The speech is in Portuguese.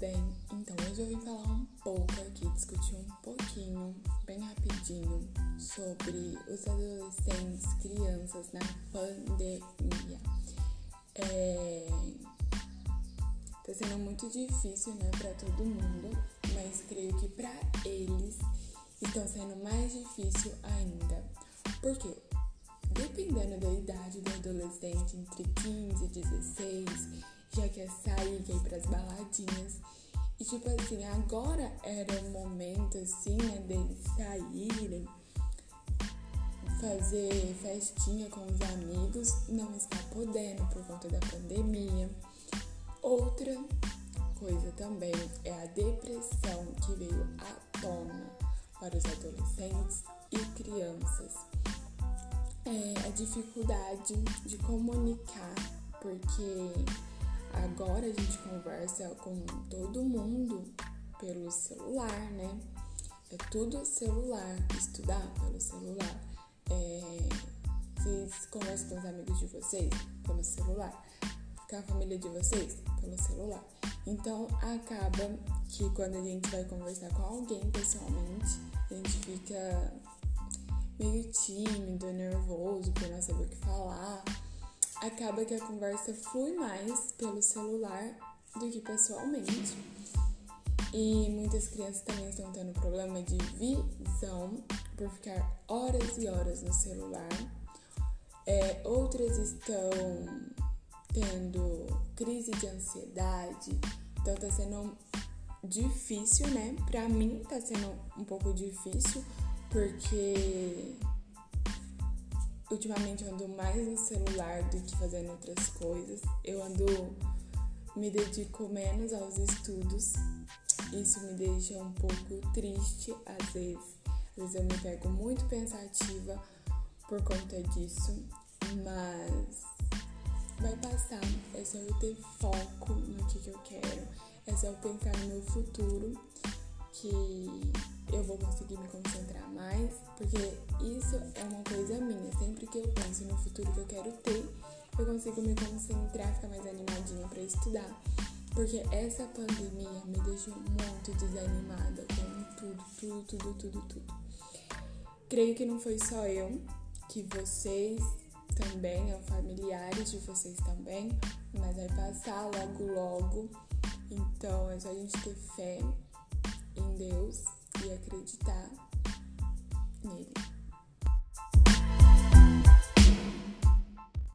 bem? Então, hoje eu vim falar um pouco aqui, discutir um pouquinho, bem rapidinho, sobre os adolescentes, crianças na pandemia. É... Tá sendo muito difícil, né, para todo mundo, mas creio que para eles estão sendo mais difícil ainda. Por quê? Dependendo da idade do adolescente, entre 15 e 16, já quer sair, quer ir pras baladinhas. E tipo assim, agora era o momento assim, né, deles saírem, fazer festinha com os amigos, não está podendo por conta da pandemia. Outra coisa também é a depressão que veio à tona para os adolescentes e crianças. É a dificuldade de comunicar, porque Agora a gente conversa com todo mundo pelo celular, né? É tudo celular, estudar pelo celular. É, vocês conversam com os amigos de vocês pelo celular, com a família de vocês pelo celular. Então acaba que quando a gente vai conversar com alguém pessoalmente, a gente fica meio tímido, nervoso por não saber o que falar acaba que a conversa flui mais pelo celular do que pessoalmente. E muitas crianças também estão tendo problema de visão por ficar horas e horas no celular. É, outras estão tendo crise de ansiedade, então tá sendo difícil, né? Pra mim tá sendo um pouco difícil porque ultimamente eu ando mais no celular do que fazendo outras coisas. Eu ando me dedico menos aos estudos. Isso me deixa um pouco triste às vezes. Às vezes eu me pego muito pensativa por conta disso, mas vai passar. É só eu ter foco no que, que eu quero. É só eu pensar no meu futuro que eu vou conseguir me concentrar mais, porque isso é uma coisa minha. Sempre que eu penso no futuro que eu quero ter, eu consigo me concentrar, ficar mais animadinha para estudar. Porque essa pandemia me deixou muito desanimada com tudo, tudo, tudo, tudo, tudo. Creio que não foi só eu, que vocês também, familiares de vocês também, mas vai passar logo, logo. Então é só a gente ter fé em Deus e acreditar.